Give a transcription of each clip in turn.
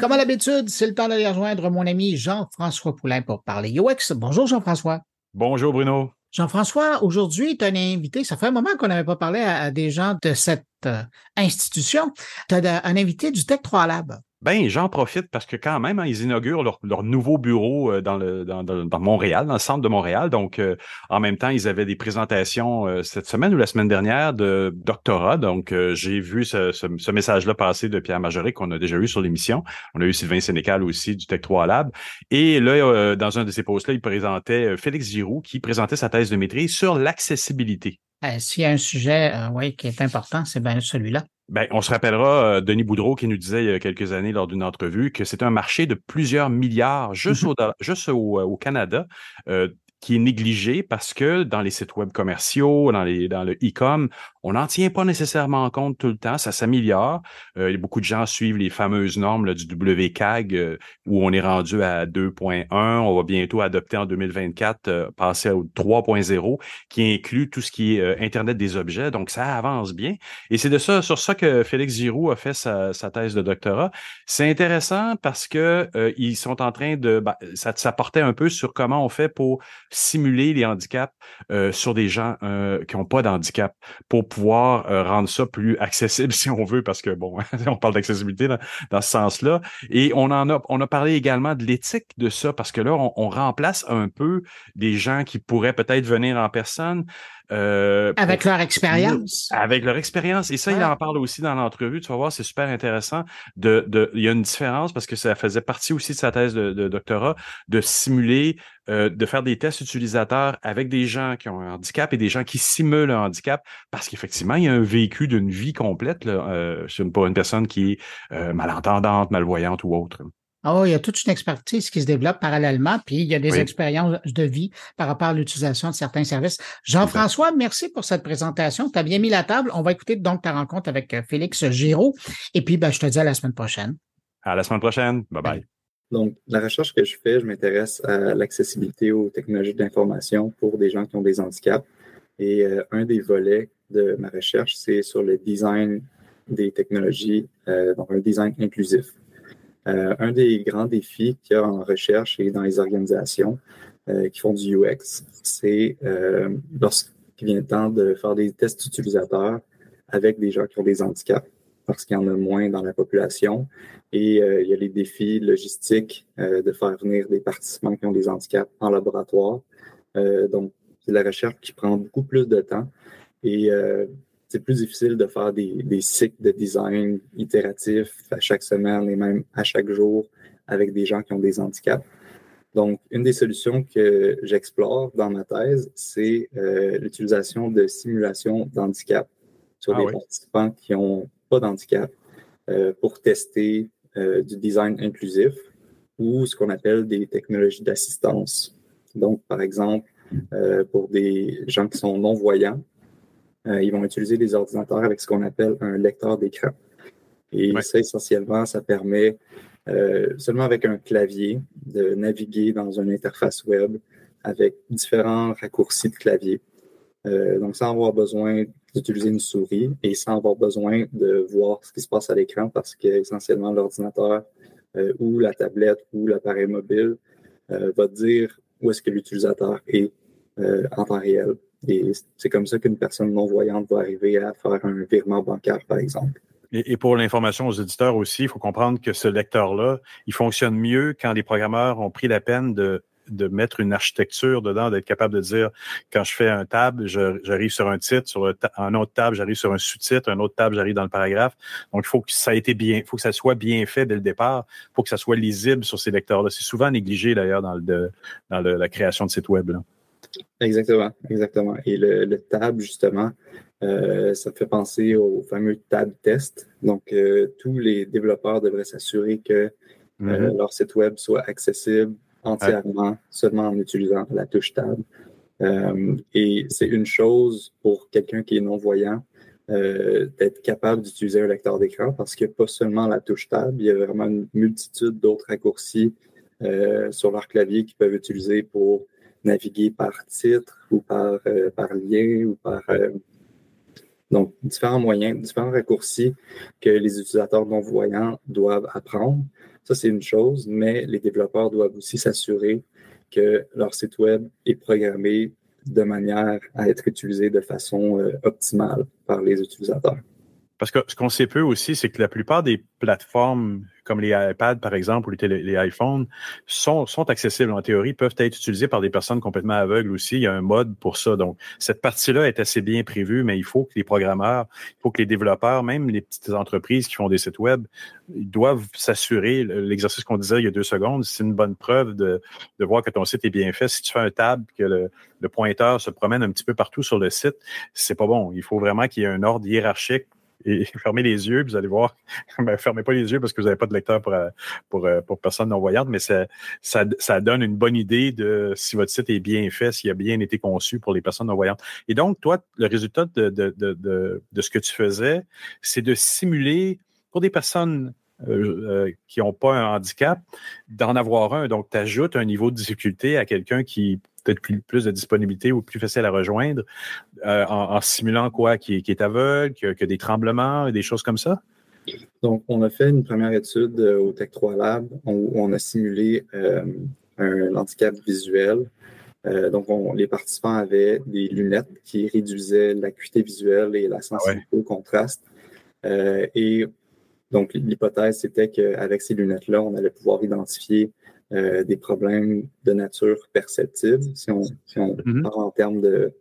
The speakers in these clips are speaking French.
Comme à l'habitude, c'est le temps d'aller rejoindre mon ami Jean-François Poulain pour parler UX. Bonjour Jean-François. Bonjour Bruno. Jean-François, aujourd'hui, tu as un invité. Ça fait un moment qu'on n'avait pas parlé à, des gens de cette euh, institution. Tu as un invité du Tech 3 Lab. Ben, j'en profite parce que quand même, hein, ils inaugurent leur, nouveau bureau euh, dans, le, dans, dans, Montréal, dans le centre de Montréal. Donc, euh, en même temps, ils avaient des présentations euh, cette semaine ou la semaine dernière de doctorat. Donc, j'ai vu ce, ce, message-là passer de Pierre Majoret qu'on a déjà eu sur l'émission. On a eu Sylvain Sénécal aussi du Tech 3 Lab. Et là, dans un de ces posts-là, il présentait Félix Giroux qui présentait sa thèse de maîtrise sur l'accessibilité. S'il y a un sujet oui, qui est important, c'est bien celui-là. Ben, on se rappellera euh, Denis Boudreau qui nous disait il y a quelques années lors d'une entrevue que c'est un marché de plusieurs milliards juste, mmh au, juste au, au Canada. Euh, qui est négligé parce que dans les sites web commerciaux, dans, les, dans le e-com, on n'en tient pas nécessairement compte tout le temps. Ça s'améliore. Euh, beaucoup de gens suivent les fameuses normes du WCAG euh, où on est rendu à 2.1. On va bientôt adopter en 2024, euh, passer au 3.0 qui inclut tout ce qui est Internet des objets. Donc, ça avance bien. Et c'est de ça, sur ça que Félix Giroux a fait sa, thèse de doctorat. C'est intéressant parce que ils sont en train de... Ben, ça, ça portait un peu sur comment on fait pour simuler les handicaps sur des gens qui n'ont pas d'handicap pour pouvoir euh, rendre ça plus accessible si on veut, parce que bon, on parle d'accessibilité dans, ce sens-là. Et on en a, on a parlé également de l'éthique de ça, parce que là, on, on remplace un peu des gens qui pourraient peut-être venir en personne euh, avec leur expérience. Avec leur expérience. Et ça, il en parle aussi dans l'entrevue. Tu vas voir, c'est super intéressant. De, de, il y a une différence parce que ça faisait partie aussi de sa thèse de, de doctorat, de simuler, euh, de faire des tests utilisateurs avec des gens qui ont un handicap et des gens qui simulent un handicap parce qu'effectivement, il y a un vécu d'une vie complète là, euh, pour une personne qui est euh, malentendante, malvoyante ou autre. Oh, il y a toute une expertise qui se développe parallèlement, puis il y a des expériences de vie par rapport à l'utilisation de certains services. Jean-François, merci pour cette présentation. Tu as bien mis la table. On va écouter donc ta rencontre avec euh, Félix Giraud. Et puis, ben, je te dis à la semaine prochaine. À la semaine prochaine. Bye bye. Donc, la recherche que je fais, je m'intéresse à l'accessibilité aux technologies d'information pour des gens qui ont des handicaps. Et euh, un des volets de ma recherche, c'est sur le design des technologies, euh, donc un design inclusif. Euh, un des grands défis qu'il y a en recherche et dans les organisations euh, qui font du UX, c'est euh, lorsqu'il vient le temps de faire des tests utilisateurs avec des gens qui ont des handicaps, parce qu'il y en a moins dans la population. Et il y a les défis logistiques de faire venir des participants qui ont des handicaps en laboratoire. donc, c'est la recherche qui prend beaucoup plus de temps. Et c'est plus difficile de faire des, cycles de design itératifs à chaque semaine et même à chaque jour avec des gens qui ont des handicaps. Donc, une des solutions que j'explore dans ma thèse, c'est euh, l'utilisation de simulations d'handicap sur ah des participants qui n'ont pas d'handicap euh, pour tester euh, du design inclusif ou ce qu'on appelle des technologies d'assistance. Donc, par exemple, pour des gens qui sont non-voyants, ils vont utiliser des ordinateurs avec ce qu'on appelle un lecteur d'écran. Et ça, essentiellement, ça permet euh, seulement avec un clavier de naviguer dans une interface web avec différents raccourcis de clavier. Euh, donc, sans avoir besoin d'utiliser une souris et sans avoir besoin de voir ce qui se passe à l'écran parce que essentiellement l'ordinateur ou la tablette ou l'appareil mobile va dire où est-ce que l'utilisateur est en temps réel. C'est comme ça qu'une personne non-voyante va arriver à faire un virement bancaire, par exemple. Et, pour l'information aux éditeurs aussi, il faut comprendre que ce lecteur-là, il fonctionne mieux quand les programmeurs ont pris la peine de, mettre une architecture dedans, d'être capable de dire, quand je fais un tab, j'arrive sur un titre, sur un autre tab, j'arrive sur un sous-titre, un autre tab, j'arrive dans le paragraphe. Donc, il faut que ça ait été bien, faut que ça soit bien fait dès le départ, pour que ça soit lisible sur ces lecteurs-là. C'est souvent négligé d'ailleurs dans, le, dans la création de sites web. Là. Exactement, exactement. Et le, tab, justement, euh, ça fait penser au fameux tab test. Donc, euh, tous les développeurs devraient s'assurer que euh, mm-hmm. leur site web soit accessible entièrement, seulement en utilisant la touche tab. et c'est une chose pour quelqu'un qui est non-voyant d'être capable d'utiliser un lecteur d'écran parce qu'il n'y a pas seulement la touche tab, il y a vraiment une multitude d'autres raccourcis sur leur clavier qu'ils peuvent utiliser pour naviguer par titre ou par, euh, par lien ou par. Euh, donc, différents moyens, différents raccourcis que les utilisateurs non-voyants doivent apprendre. Ça, c'est une chose, mais les développeurs doivent aussi s'assurer que leur site web est programmé de manière à être utilisé de façon euh, optimale par les utilisateurs. Parce que ce qu'on sait peu aussi, c'est que la plupart des plateformes comme les iPads, par exemple, ou les, iPhones, sont, accessibles en théorie, peuvent être utilisés par des personnes complètement aveugles aussi. Il y a un mode pour ça. Donc, cette partie-là est assez bien prévue, mais il faut que les programmeurs, il faut que les développeurs, même les petites entreprises qui font des sites web, ils doivent s'assurer, l'exercice qu'on disait il y a deux secondes, c'est une bonne preuve de, de voir que ton site est bien fait. Si tu fais un tab, que le, le pointeur se promène un petit peu partout sur le site, c'est pas bon. Il faut vraiment qu'il y ait un ordre hiérarchique et fermez les yeux, vous allez voir. ben, fermez pas les yeux parce que vous n'avez pas de lecteur pour, euh, pour, euh, pour personne non-voyante, mais ça, ça, ça, donne une bonne idée de si votre site est bien fait, s'il a bien été conçu pour les personnes non-voyantes. Et donc, toi, le résultat de, de, de, de ce que tu faisais, c'est de simuler pour des personnes euh, qui n'ont pas un handicap, d'en avoir un. Donc, tu ajoutes un niveau de difficulté à quelqu'un qui peut-être plus, plus de disponibilité ou plus facile à rejoindre euh, en, simulant quoi? Qui, est aveugle, qui a, des tremblements, des choses comme ça? Donc, on a fait une première étude euh, au Tech 3 Lab où on a simulé euh, un handicap visuel. donc, les participants avaient des lunettes qui réduisaient l'acuité visuelle et la sensibilité au contraste. et donc, l'hypothèse, c'était qu'avec ces lunettes-là, on allait pouvoir identifier euh, des problèmes de nature perceptible, si on, si on mm-hmm. parle en termes de,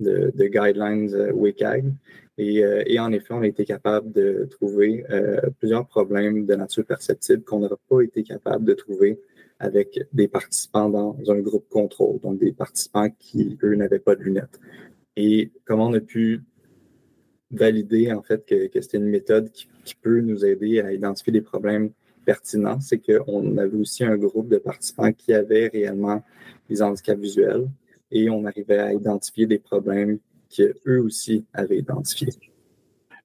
de, de guidelines euh, WCAG. Et, euh, et, en effet, on a été capable de trouver euh, plusieurs problèmes de nature perceptible qu'on n'aurait pas été capable de trouver avec des participants dans un groupe contrôle, donc des participants qui, eux, n'avaient pas de lunettes. Et comment on a pu valider, en fait, que, que c'était une méthode qui, qui, peut nous aider à identifier des problèmes c'est qu'on avait aussi un groupe de participants qui avaient réellement des handicaps visuels et on arrivait à identifier des problèmes qu'eux aussi avaient identifiés.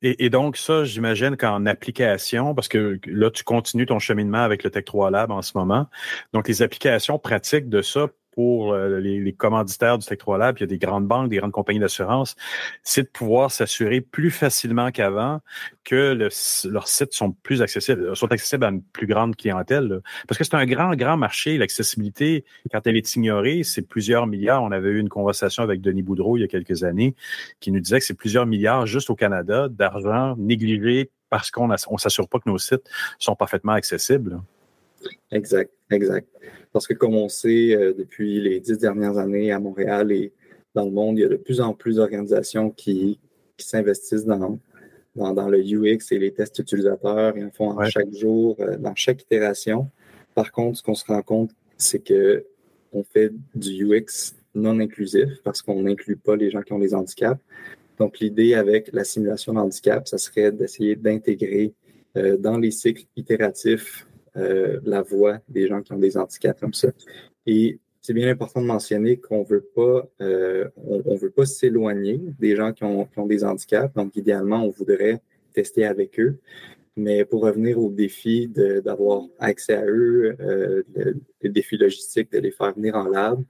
Et, donc, ça, j'imagine qu'en application, parce que là, tu continues ton cheminement avec le Tech 3 Lab en ce moment. Donc, les applications pratiques de ça pour euh, les, commanditaires du Tech 3 Lab, il y a des grandes banques, des grandes compagnies d'assurance, c'est de pouvoir s'assurer plus facilement qu'avant que leurs sites sont plus accessibles, sont accessibles à une plus grande clientèle. Parce que c'est un grand, grand marché. L'accessibilité, quand elle est ignorée, c'est plusieurs milliards. On avait eu une conversation avec Denis Boudreau il y a quelques années qui nous disait que c'est plusieurs milliards juste au Canada d'argent négligé parce qu'on ne s'assure pas que nos sites sont parfaitement accessibles. Exact, exact. Parce que comme on sait, euh, depuis les dix dernières années à Montréal et dans le monde, il y a de plus en plus d'organisations qui, s'investissent dans, dans, le UX et les tests utilisateurs et en font chaque jour, euh, dans chaque itération. Par contre, ce qu'on se rend compte, c'est que on fait du UX non inclusif parce qu'on n'inclut pas les gens qui ont des handicaps. Donc, l'idée avec la simulation d'handicap, ça serait d'essayer d'intégrer euh, dans les cycles itératifs euh, la voix des gens qui ont des handicaps comme ça. Et c'est bien important de mentionner qu'on veut pas, euh, on, veut pas s'éloigner des gens qui ont, des handicaps. Donc, idéalement, on voudrait tester avec eux. Mais pour revenir au défi d'avoir accès à eux, euh, le, défi logistique de les faire venir en lab,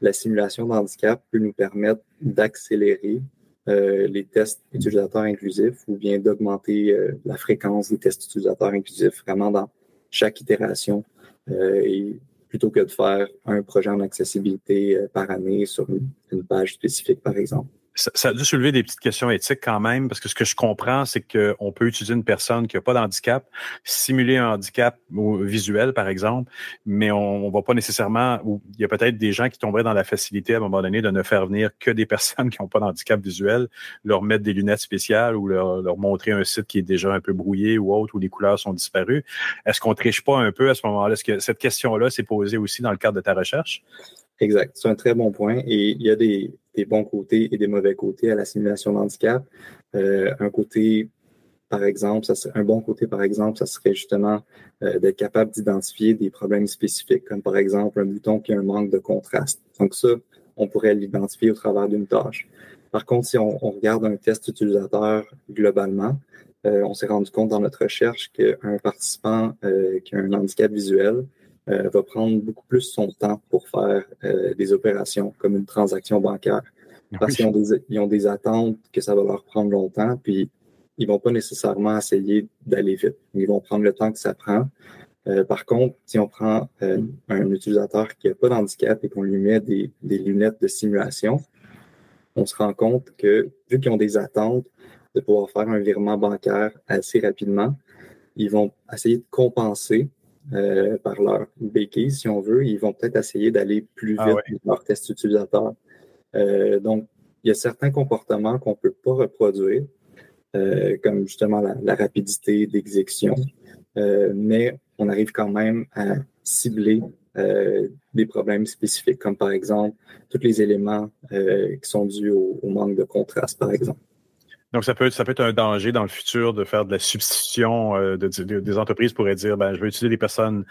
la simulation d'handicap peut nous permettre d'accélérer les tests utilisateurs inclusifs ou bien d'augmenter la fréquence des tests utilisateurs inclusifs vraiment dans chaque itération euh, et plutôt que de faire un projet en accessibilité euh, par année sur une page spécifique, par exemple ça, a dû soulever des petites questions éthiques quand même, parce que ce que je comprends, c'est qu'on peut utiliser une personne qui n'a pas d'handicap, simuler un handicap visuel, par exemple, mais on ne va pas nécessairement, ou il y a peut-être des gens qui tomberaient dans la facilité à un moment donné de ne faire venir que des personnes qui n'ont pas d'handicap visuel, leur mettre des lunettes spéciales ou leur, leur, montrer un site qui est déjà un peu brouillé ou autre, où les couleurs sont disparues. Est-ce qu'on triche pas un peu à ce moment-là? Est-ce que cette question-là s'est posée aussi dans le cadre de ta recherche? Exact. C'est un très bon point. Et il y a des, bons côtés et des mauvais côtés à la simulation d'handicap. Euh, un côté, par exemple, un bon côté, par exemple, ça serait justement euh, d'être capable d'identifier des problèmes spécifiques, comme par exemple un bouton qui a un manque de contraste. Donc ça, on pourrait l'identifier au travers d'une tâche. Par contre, si on, regarde un test utilisateur globalement, euh, on s'est rendu compte dans notre recherche qu'un participant qui a un handicap visuel euh, va prendre beaucoup plus son temps pour faire euh, des opérations comme une transaction bancaire. Parce qu'ils ont des, ils ont des attentes que ça va leur prendre longtemps, puis ils vont pas nécessairement essayer d'aller vite. Ils vont prendre le temps que ça prend. par contre, si on prend un utilisateur qui n'a pas d'handicap et qu'on lui met des, lunettes de simulation, on se rend compte que vu qu'ils ont des attentes de pouvoir faire un virement bancaire assez rapidement, ils vont essayer de compenser euh, par leur béquille, si on veut. Ils vont peut-être essayer d'aller plus ah vite dans leur test utilisateur. Euh, donc, il y a certains comportements qu'on ne peut pas reproduire, euh, comme justement la, rapidité d'exécution, mais on arrive quand même à cibler des problèmes spécifiques, comme par exemple tous les éléments qui sont dus au manque de contraste, par exemple. Donc, ça peut, ça peut être un danger dans le futur de faire de la substitution. Euh, de, des entreprises pourraient dire, ben, je vais utiliser des personnes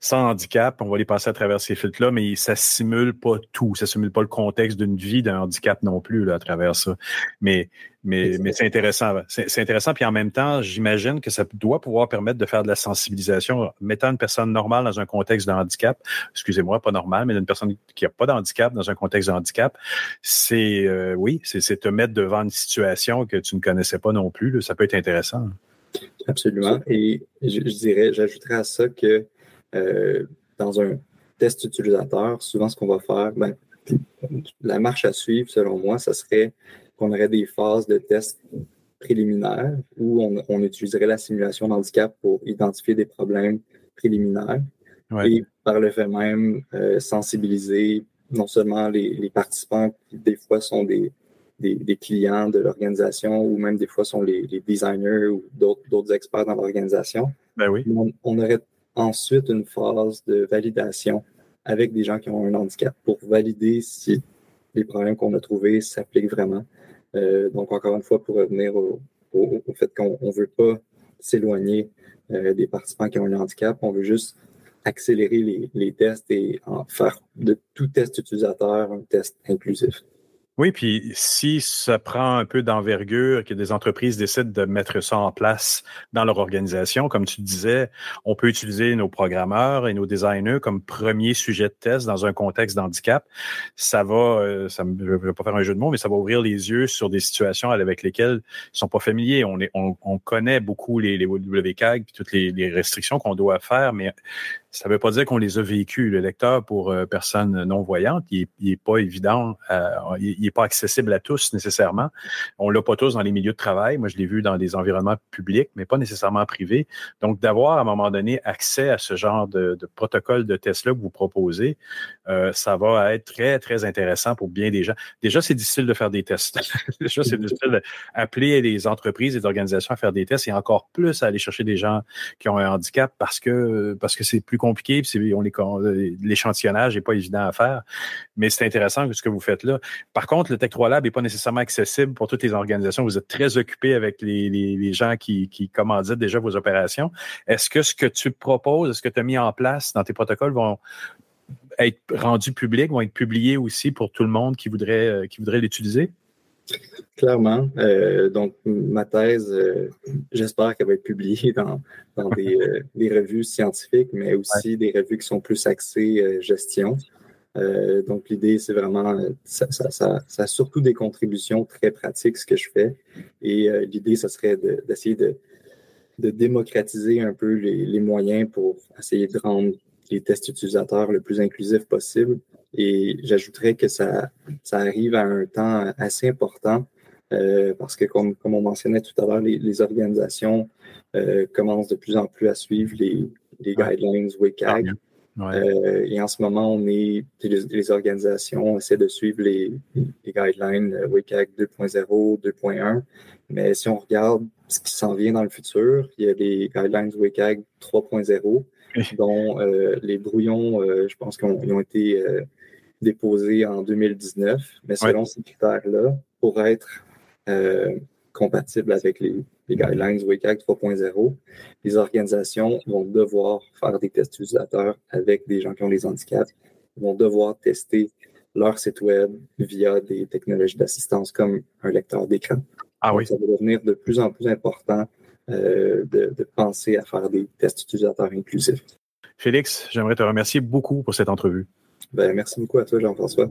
sans handicap, on va les passer à travers ces filtres-là, mais ça simule pas tout. Ça simule pas le contexte d'une vie d'un handicap non plus là, à travers ça. Mais mais, mais c'est intéressant. C'est intéressant. Puis en même temps, j'imagine que ça doit pouvoir permettre de faire de la sensibilisation, mettant une personne normale dans un contexte de handicap, excusez-moi, pas normal, mais une personne qui n'a pas d'handicap dans un contexte de handicap, c'est euh, oui, c'est te mettre devant une situation que tu ne connaissais pas non plus. Ça peut être intéressant. Absolument. Et je, dirais, j'ajouterais à ça que euh, dans un test utilisateur, souvent ce qu'on va faire, ben, la marche à suivre, selon moi, ça serait qu'on aurait des phases de tests préliminaires où on, utiliserait la simulation d'handicap pour identifier des problèmes préliminaires et par le fait même euh, sensibiliser non seulement les, participants qui des fois sont des, des, clients de l'organisation ou même des fois sont les, designers ou d'autres experts dans l'organisation. Ben oui. on, aurait ensuite une phase de validation avec des gens qui ont un handicap pour valider si les problèmes qu'on a trouvés s'appliquent vraiment. Euh, donc, encore une fois, pour revenir au, fait qu'on ne veut pas s'éloigner euh, des participants qui ont un handicap, on veut juste accélérer les, tests et faire de tout test utilisateur un test inclusif. Oui, puis si ça prend un peu d'envergure, que des entreprises décident de mettre ça en place dans leur organisation, comme tu disais, on peut utiliser nos programmeurs et nos designers comme premier sujet de test dans un contexte d'handicap. Ça va, euh, ça, je ne vais pas faire un jeu de mots, mais ça va ouvrir les yeux sur des situations avec lesquelles ils sont pas familiers. On, est, on, on connaît beaucoup les, les WCAG et toutes les, les restrictions qu'on doit faire, mais ça ne veut pas dire qu'on les a vécues. Le lecteur pour euh, personnes non-voyantes, il n'est pas évident, euh, il n'est pas accessible à tous nécessairement. On l'a pas tous dans les milieux de travail. Moi, je l'ai vu dans des environnements publics, mais pas nécessairement privés. Donc, d'avoir à un moment donné accès à ce genre de, de protocole de test-là que vous proposez, euh, ça va être très, très intéressant pour bien des gens. Déjà, c'est difficile de faire des tests. Déjà, c'est difficile d'appeler les entreprises et les organisations à faire des tests et encore plus à aller chercher des gens qui ont un handicap parce que parce que c'est plus compliqué, on l'échantillonnage n'est pas évident à faire, mais c'est intéressant ce que vous faites là. Par contre, le Tech 3 Lab n'est pas nécessairement accessible pour toutes les organisations. Vous êtes très occupé avec les, gens qui, qui déjà vos opérations. Est-ce que ce que tu proposes, ce que tu as mis en place dans tes protocoles vont être rendus publics, vont être publiés aussi pour tout le monde qui voudrait, euh, qui voudrait l'utiliser? Clairement. Euh, donc, ma thèse, euh, j'espère qu'elle va être publiée dans, euh, des, revues scientifiques, mais aussi des revues qui sont plus axées gestion. donc, l'idée, c'est vraiment, ça, a surtout des contributions très pratiques, ce que je fais. Et l'idée, ce serait d'essayer de, démocratiser un peu les, les, moyens pour essayer de rendre les tests utilisateurs le plus inclusifs possible. Et j'ajouterais que ça, ça arrive à un temps assez important euh, parce que, comme, comme on mentionnait tout à l'heure, les, organisations euh, commencent de plus en plus à suivre les, les guidelines WCAG. Euh, et en ce moment, on est, les, organisations essaient de suivre les, les guidelines WCAG 2.0, 2.1. Mais si on regarde ce qui s'en vient dans le futur, il y a les guidelines WCAG 3.0, dont les brouillons, je pense qu'ils ont, été déposés en 2019. Mais selon ces critères-là, pour être euh, compatibles avec les, guidelines WCAG 3.0, les organisations vont devoir faire des tests utilisateurs avec des gens qui ont des handicaps, Ils vont devoir tester leur site web via des technologies d'assistance comme un lecteur d'écran. Ah oui. ça va devenir de plus en plus important euh, de, de, penser à faire des tests utilisateurs inclusifs. Félix, j'aimerais te remercier beaucoup pour cette entrevue. Ben, merci beaucoup à toi, Jean-François.